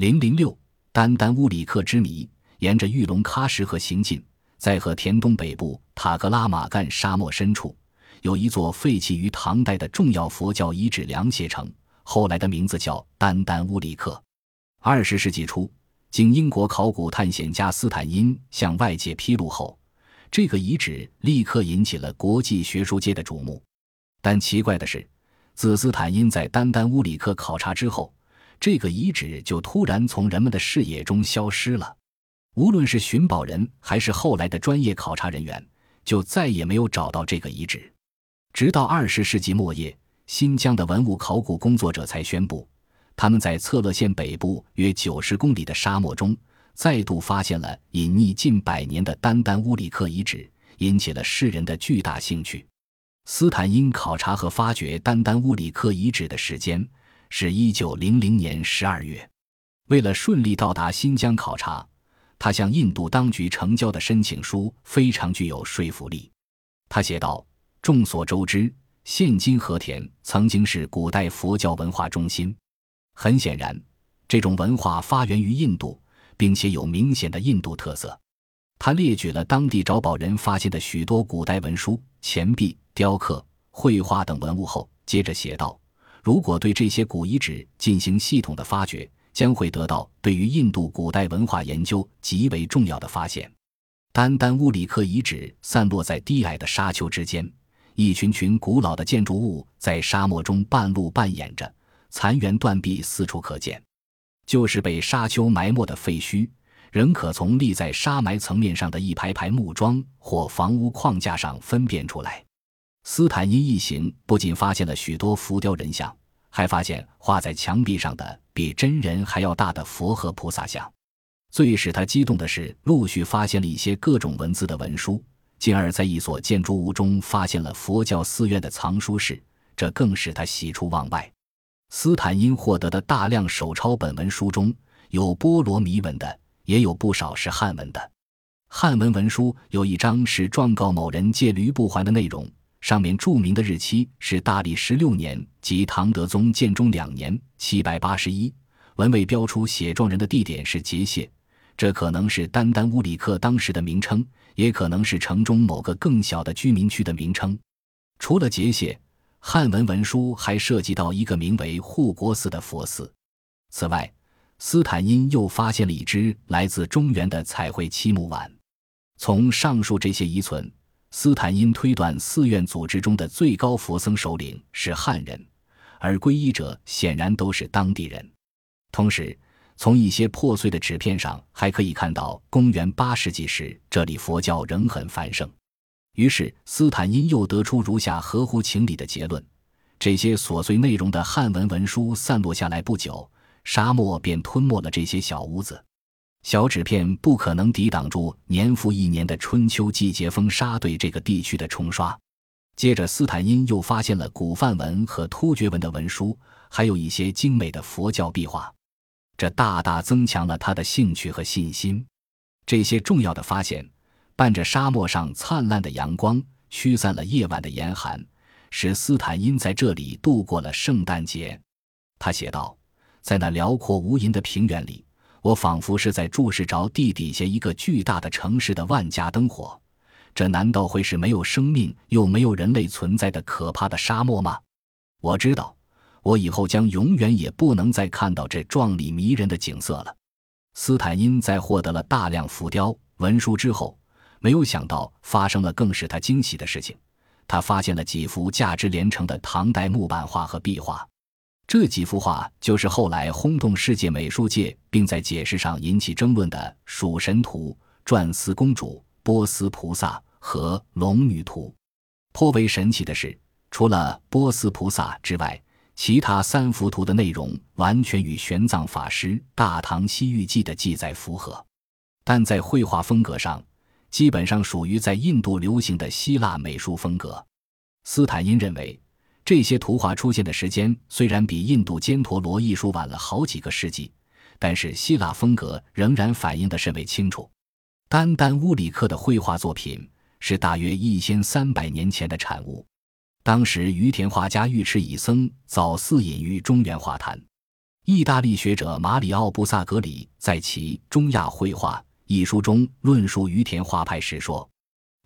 零零六，丹丹乌里克之谜。沿着玉龙喀什河行进，在和田东北部塔格拉玛干沙漠深处，有一座废弃于唐代的重要佛教遗址梁协城，后来的名字叫丹丹乌里克。二十世纪初，经英国考古探险家斯坦因向外界披露后，这个遗址立刻引起了国际学术界的瞩目。但奇怪的是，自斯坦因在丹丹乌里克考察之后，这个遗址就突然从人们的视野中消失了。无论是寻宝人还是后来的专业考察人员，就再也没有找到这个遗址。直到二十世纪末叶，新疆的文物考古工作者才宣布，他们在策勒县北部约九十公里的沙漠中，再度发现了隐匿近百年的丹丹乌里克遗址，引起了世人的巨大兴趣。斯坦因考察和发掘丹丹乌里克遗址的时间是一九零零年十二月。为了顺利到达新疆考察。他向印度当局呈交的申请书非常具有说服力。他写道：“众所周知，现今和田曾经是古代佛教文化中心。很显然，这种文化发源于印度，并且有明显的印度特色。”他列举了当地找宝人发现的许多古代文书、钱币、雕刻、绘画等文物后，接着写道：“如果对这些古遗址进行系统的发掘，”将会得到对于印度古代文化研究极为重要的发现。丹丹乌里克遗址散落在低矮的沙丘之间，一群群古老的建筑物在沙漠中半露半掩着，残垣断壁四处可见。就是被沙丘埋没的废墟，仍可从立在沙埋层面上的一排排木桩或房屋框架上分辨出来。斯坦因一行不仅发现了许多浮雕人像。还发现画在墙壁上的比真人还要大的佛和菩萨像。最使他激动的是，陆续发现了一些各种文字的文书，进而，在一所建筑物中发现了佛教寺院的藏书室，这更使他喜出望外。斯坦因获得的大量手抄本文书中有波罗米文的，也有不少是汉文的。汉文文书有一张是状告某人借驴不还的内容。上面注明的日期是大历十六年，即唐德宗建中两年（七百八十一）。文尾标出写状人的地点是结谢，这可能是丹丹乌里克当时的名称，也可能是城中某个更小的居民区的名称。除了结谢，汉文文书还涉及到一个名为护国寺的佛寺。此外，斯坦因又发现了一只来自中原的彩绘漆木碗。从上述这些遗存。斯坦因推断，寺院组织中的最高佛僧首领是汉人，而皈依者显然都是当地人。同时，从一些破碎的纸片上还可以看到，公元八世纪时这里佛教仍很繁盛。于是，斯坦因又得出如下合乎情理的结论：这些琐碎内容的汉文文书散落下来不久，沙漠便吞没了这些小屋子。小纸片不可能抵挡住年复一年的春秋季节风沙对这个地区的冲刷。接着，斯坦因又发现了古梵文和突厥文的文书，还有一些精美的佛教壁画，这大大增强了他的兴趣和信心。这些重要的发现，伴着沙漠上灿烂的阳光，驱散了夜晚的严寒，使斯坦因在这里度过了圣诞节。他写道：“在那辽阔无垠的平原里。”我仿佛是在注视着地底下一个巨大的城市的万家灯火，这难道会是没有生命又没有人类存在的可怕的沙漠吗？我知道，我以后将永远也不能再看到这壮丽迷人的景色了。斯坦因在获得了大量浮雕文书之后，没有想到发生了更使他惊喜的事情，他发现了几幅价值连城的唐代木板画和壁画。这几幅画就是后来轰动世界美术界，并在解释上引起争论的《蜀神图》《转思公主》《波斯菩萨》和《龙女图》。颇为神奇的是，除了波斯菩萨之外，其他三幅图的内容完全与玄奘法师《大唐西域记》的记载符合，但在绘画风格上，基本上属于在印度流行的希腊美术风格。斯坦因认为。这些图画出现的时间虽然比印度犍陀罗艺术晚了好几个世纪，但是希腊风格仍然反映得甚为清楚。丹丹乌里克的绘画作品是大约一千三百年前的产物。当时于田画家尉迟乙僧早似隐于中原画坛。意大利学者马里奥·布萨格里在其《中亚绘画》一书中论述于田画派时说：“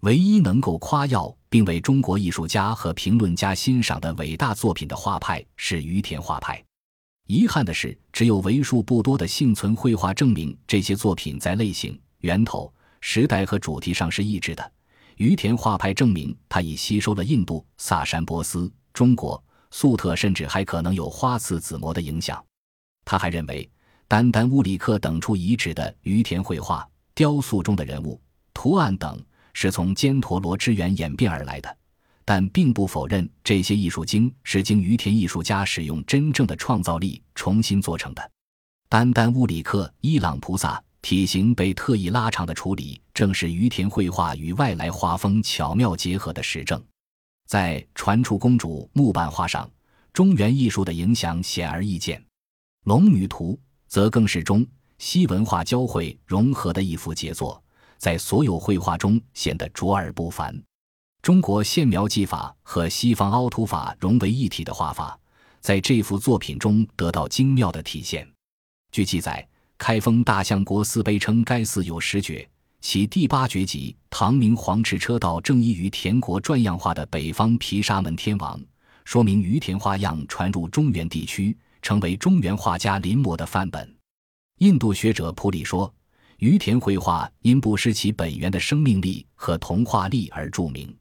唯一能够夸耀并为中国艺术家和评论家欣赏的伟大作品的画派是于田画派。遗憾的是，只有为数不多的幸存绘画证明这些作品在类型、源头、时代和主题上是一致的。于田画派证明，他已吸收了印度、萨珊波斯、中国、粟特，甚至还可能有花剌子模的影响。”他还认为，丹丹乌里克等处遗址的于田绘画、雕塑中的人物、图案等，是从犍陀罗之源演变而来的，但并不否认这些艺术经是经于田艺术家使用真正的创造力重新做成的。丹丹乌里克伊朗菩萨体型被特意拉长的处理，正是于田绘画与外来画风巧妙结合的实证。在传出公主木板画上，中原艺术的影响显而易见。《龙女图》则更是中西文化交汇融合的一幅杰作，在所有绘画中显得卓尔不凡。中国线描技法和西方凹凸法融为一体的画法，在这幅作品中得到精妙的体现。据记载，开封大相国寺碑称该寺有十绝，其第八绝即唐明皇驰车道正依于田国转样画的北方毗沙门天王，说明于田花样传入中原地区。成为中原画家临摹的范本。印度学者普里说，于田绘画因不失其本源的生命力和童话力而著名。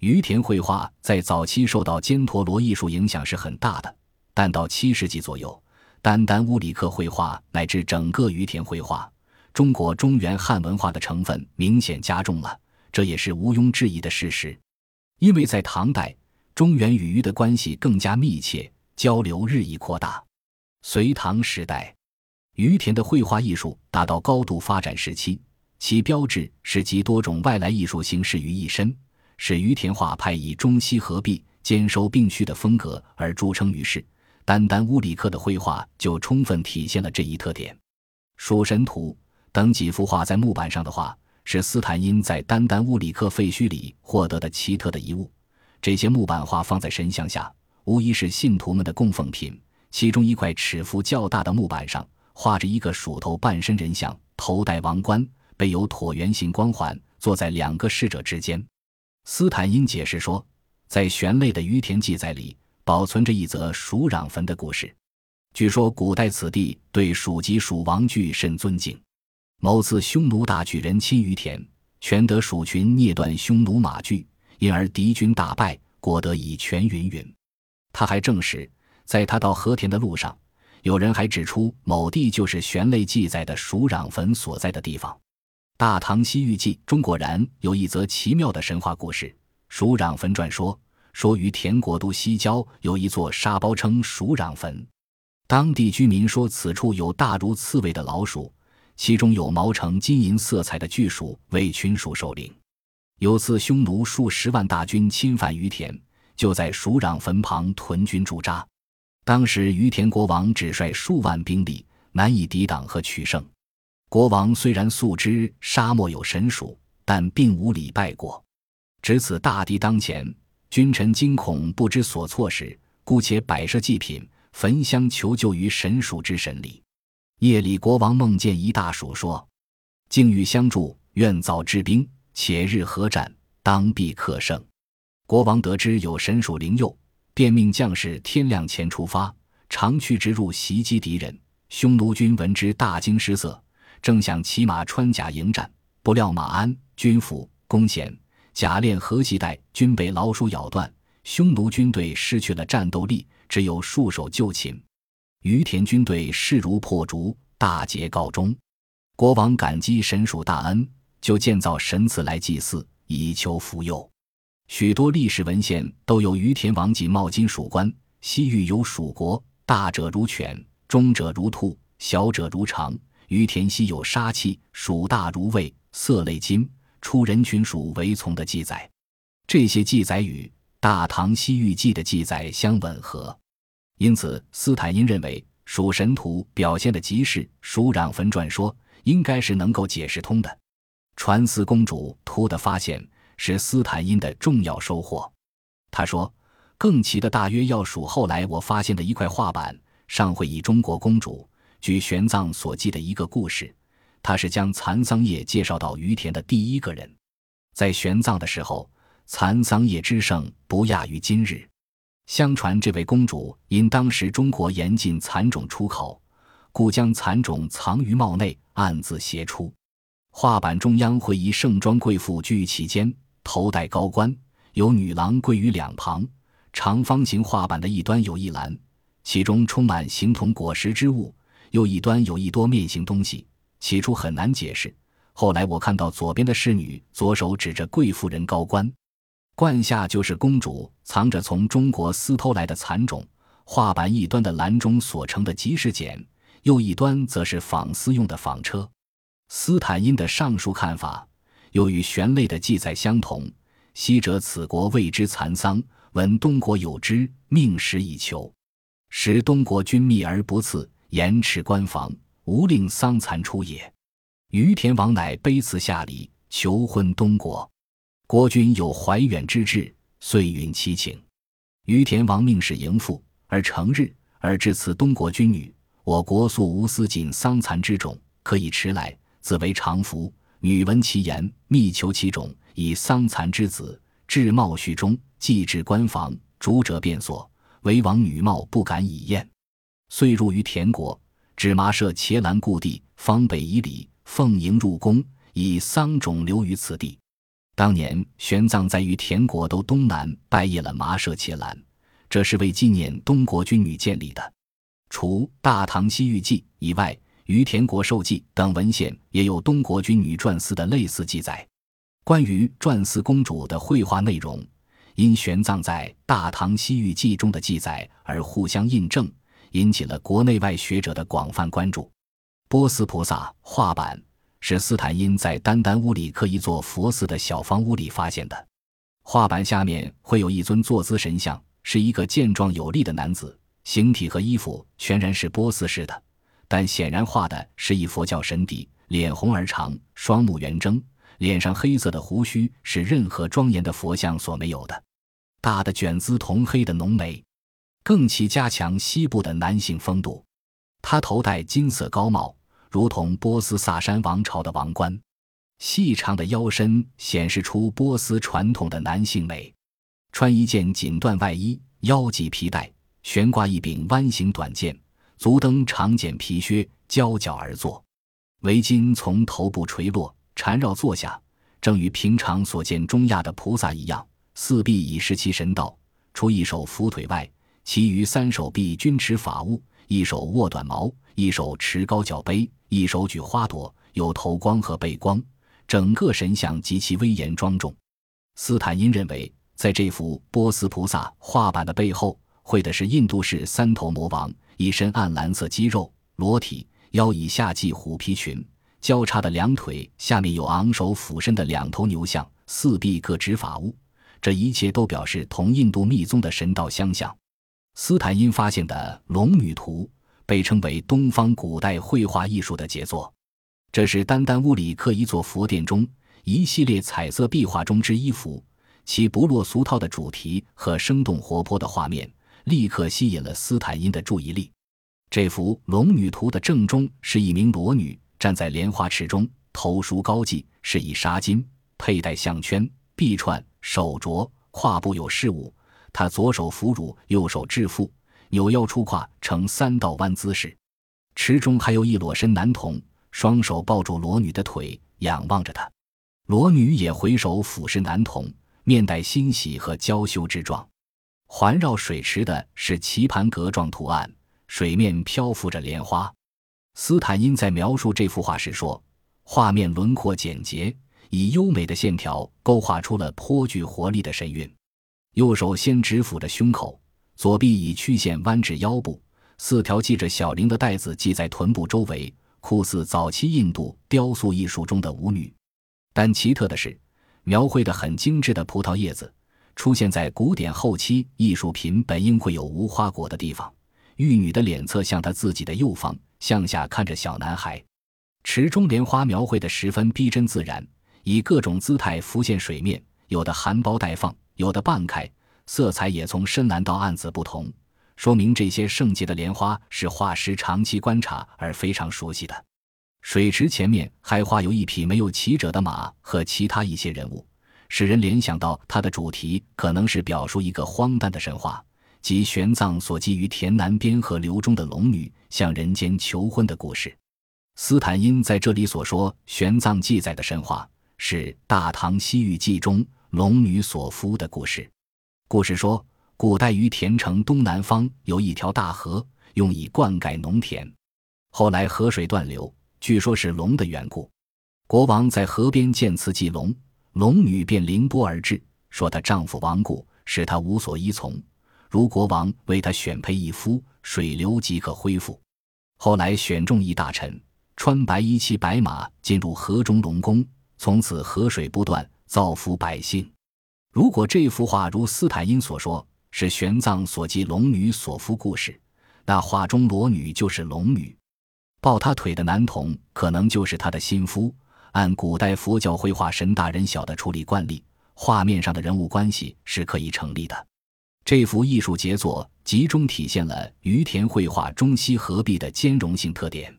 于田绘画在早期受到犍陀罗艺术影响是很大的，但到七世纪左右，单单乌里克绘画乃至整个于田绘画，中国中原汉文化的成分明显加重了，这也是毋庸置疑的事实。因为在唐代，中原与于的关系更加密切。交流日益扩大。隋唐时代，于田的绘画艺术达到高度发展时期，其标志是集多种外来艺术形式于一身，使于田画派以中西合璧、兼收并蓄的风格而著称于世。单单乌里克的绘画就充分体现了这一特点。《蜀神图》等几幅画在木板上的画，是斯坦因在丹丹乌里克废墟里获得的奇特的遗物。这些木板画放在神像下。无疑是信徒们的供奉品。其中一块尺幅较大的木板上画着一个鼠头半身人像，头戴王冠，背有椭圆形光环，坐在两个侍者之间。斯坦因解释说，在玄类的于田记载里，保存着一则鼠壤坟的故事。据说古代此地对鼠及鼠王具甚尊敬。某次匈奴大举人侵于田，全得鼠群捏断匈奴马具，因而敌军大败，果得以全云云。他还证实，在他到和田的路上，有人还指出某地就是玄类记载的鼠壤坟所在的地方。《大唐西域记》中果然有一则奇妙的神话故事《鼠壤坟传说》，说于田国都西郊有一座沙包称鼠壤坟，当地居民说此处有大如刺猬的老鼠，其中有毛呈金银色彩的巨鼠为群鼠首领。有次匈奴数十万大军侵犯于田。就在鼠壤坟旁屯军驻扎，当时于田国王只率数万兵力，难以抵挡和取胜。国王虽然素知沙漠有神鼠，但并无礼拜过。值此大敌当前，君臣惊恐不知所措时，姑且摆设祭品、焚香求救于神鼠之神里。夜里，国王梦见一大鼠，说：“敬欲相助，愿早治兵，且日合战，当必克胜。”国王得知有神鼠灵佑，便命将士天亮前出发，长驱直入袭击敌人。匈奴军闻之大惊失色，正想骑马穿甲迎战，不料马鞍、军服、弓弦、甲链和系带均被老鼠咬断，匈奴军队失去了战斗力，只有束手就擒。于田军队势如破竹，大捷告终。国王感激神鼠大恩，就建造神祠来祭祀，以求福佑。许多历史文献都有于田王锦帽金属冠，西域有蜀国，大者如犬，中者如兔，小者如长。于田西有杀气，蜀大如魏，色类金，出人群鼠为从的记载。这些记载与《大唐西域记》的记载相吻合，因此斯坦因认为《蜀神图》表现的即是《蜀壤坟传说》，应该是能够解释通的。传思公主图的发现。是斯坦因的重要收获。他说：“更奇的大约要数后来我发现的一块画板，上会以中国公主。据玄奘所记的一个故事，他是将蚕桑叶介绍到于田的第一个人。在玄奘的时候，蚕桑叶之盛不亚于今日。相传这位公主因当时中国严禁蚕种出口，故将蚕种藏于帽内，暗自携出。画板中央会以盛装贵妇居于其间，头戴高冠，有女郎跪于两旁。长方形画板的一端有一篮，其中充满形同果实之物；又一端有一多面形东西。起初很难解释，后来我看到左边的侍女左手指着贵妇人高冠，冠下就是公主藏着从中国私偷来的蚕种。画板一端的篮中所盛的即是茧，又一端则是纺丝用的纺车。斯坦因的上述看法，又与玄类的记载相同。昔者此国谓之蚕桑。闻东国有之，命时以求。时东国君密而不赐，严持官防，无令桑蚕出也。于田王乃卑辞下礼，求婚东国。国君有怀远之志，遂允其请。于田王命使迎父，而成日，而至此东国君女。我国素无私锦桑蚕之种，可以迟来，自为常服。女闻其言，密求其种，以桑蚕之子。至茂序中。既至官房，主者便所，唯王女貌不敢以厌。遂入于田国，指麻舍伽蓝故地，方北以礼，奉迎入宫，以桑种留于此地。当年玄奘在于田国都东南拜谒了麻舍伽蓝，这是为纪念东国君女建立的。除《大唐西域记》以外，《于田国寿记》等文献也有东国君女传司的类似记载。关于传祀公主的绘画内容。因玄奘在《大唐西域记》中的记载而互相印证，引起了国内外学者的广泛关注。波斯菩萨画板是斯坦因在丹丹乌里克一座佛寺的小房屋里发现的。画板下面会有一尊坐姿神像，是一个健壮有力的男子，形体和衣服全然是波斯式的，但显然画的是一佛教神邸，脸红而长，双目圆睁，脸上黑色的胡须是任何庄严的佛像所没有的。大的卷姿，铜黑的浓眉，更其加强西部的男性风度。他头戴金色高帽，如同波斯萨珊王朝的王冠。细长的腰身显示出波斯传统的男性美。穿一件锦缎外衣，腰系皮带，悬挂一柄弯形短剑，足蹬长茧皮靴，交脚而坐。围巾从头部垂落，缠绕坐下，正与平常所见中亚的菩萨一样。四臂以示其神道，除一手扶腿外，其余三手臂均持法物：一手握短矛，一手持高脚杯，一手举花朵，有头光和背光，整个神像极其威严庄重。斯坦因认为，在这幅波斯菩萨画板的背后，绘的是印度式三头魔王，一身暗蓝色肌肉，裸体，腰以下系虎皮裙，交叉的两腿下面有昂首俯身的两头牛像，四臂各执法物。这一切都表示同印度密宗的神道相像。斯坦因发现的《龙女图》被称为东方古代绘画艺术的杰作。这是丹丹乌里克一座佛殿中一系列彩色壁画中之一幅，其不落俗套的主题和生动活泼的画面立刻吸引了斯坦因的注意力。这幅《龙女图》的正中是一名裸女站在莲花池中，头梳高髻，饰以纱巾，佩戴项圈、臂串。手镯，胯部有饰物。他左手扶乳，右手制腹，扭腰出胯，呈三道弯姿势。池中还有一裸身男童，双手抱住裸女的腿，仰望着她。裸女也回首俯视男童，面带欣喜和娇羞之状。环绕水池的是棋盘格状图案，水面漂浮着莲花。斯坦因在描述这幅画时说：“画面轮廓简洁。”以优美的线条勾画出了颇具活力的神韵。右手先指抚着胸口，左臂以曲线弯至腰部，四条系着小铃的带子系在臀部周围，酷似早期印度雕塑艺术中的舞女。但奇特的是，描绘的很精致的葡萄叶子出现在古典后期艺术品本应会有无花果的地方。玉女的脸侧向她自己的右方，向下看着小男孩。池中莲花描绘的十分逼真自然。以各种姿态浮现水面，有的含苞待放，有的半开，色彩也从深蓝到暗紫不同。说明这些圣洁的莲花是画师长期观察而非常熟悉的。水池前面还画有一匹没有骑者的马和其他一些人物，使人联想到它的主题可能是表述一个荒诞的神话，即玄奘所寄于田南边河流中的龙女向人间求婚的故事。斯坦因在这里所说玄奘记载的神话，是《大唐西域记》中龙女所夫的故事。故事说。古代于田城东南方有一条大河，用以灌溉农田。后来河水断流，据说是龙的缘故。国王在河边见此祭龙，龙女便凌波而至，说她丈夫亡故，使她无所依从。如国王为她选配一夫，水流即可恢复。后来选中一大臣，穿白衣骑白马进入河中龙宫，从此河水不断，造福百姓。如果这幅画如斯坦因所说，是玄奘所记龙女所夫故事，那画中裸女就是龙女，抱她腿的男童可能就是她的心夫。按古代佛教绘画神大人小的处理惯例，画面上的人物关系是可以成立的。这幅艺术杰作集中体现了于田绘画中西合璧的兼容性特点。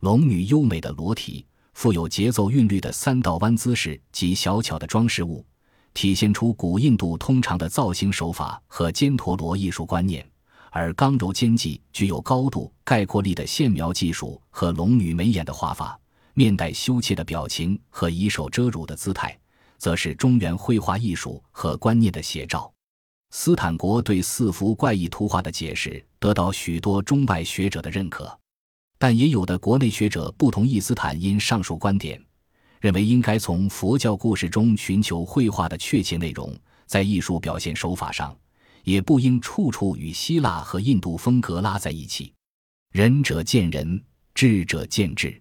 龙女优美的裸体，富有节奏韵律的三道弯姿势及小巧的装饰物。体现出古印度通常的造型手法和犍陀罗艺术观念，而刚柔兼济、具有高度概括力的线描技术和龙女眉眼的画法、面带羞怯的表情和以手遮乳的姿态，则是中原绘画艺术和观念的写照。斯坦国对四幅怪异图画的解释得到许多中外学者的认可，但也有的国内学者不同意斯坦因上述观点。认为应该从佛教故事中寻求绘画的确切内容，在艺术表现手法上，也不应处处与希腊和印度风格拉在一起。仁者见仁，智者见智。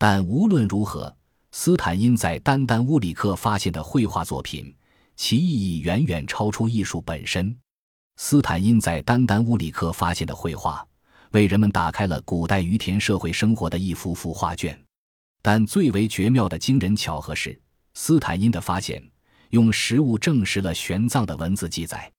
但无论如何，斯坦因在丹丹乌里克发现的绘画作品，其意义远远超出艺术本身。斯坦因在丹丹乌里克发现的绘画，为人们打开了古代于田社会生活的一幅幅画卷。但最为绝妙的惊人巧合是，斯坦因的发现用实物证实了玄奘的文字记载。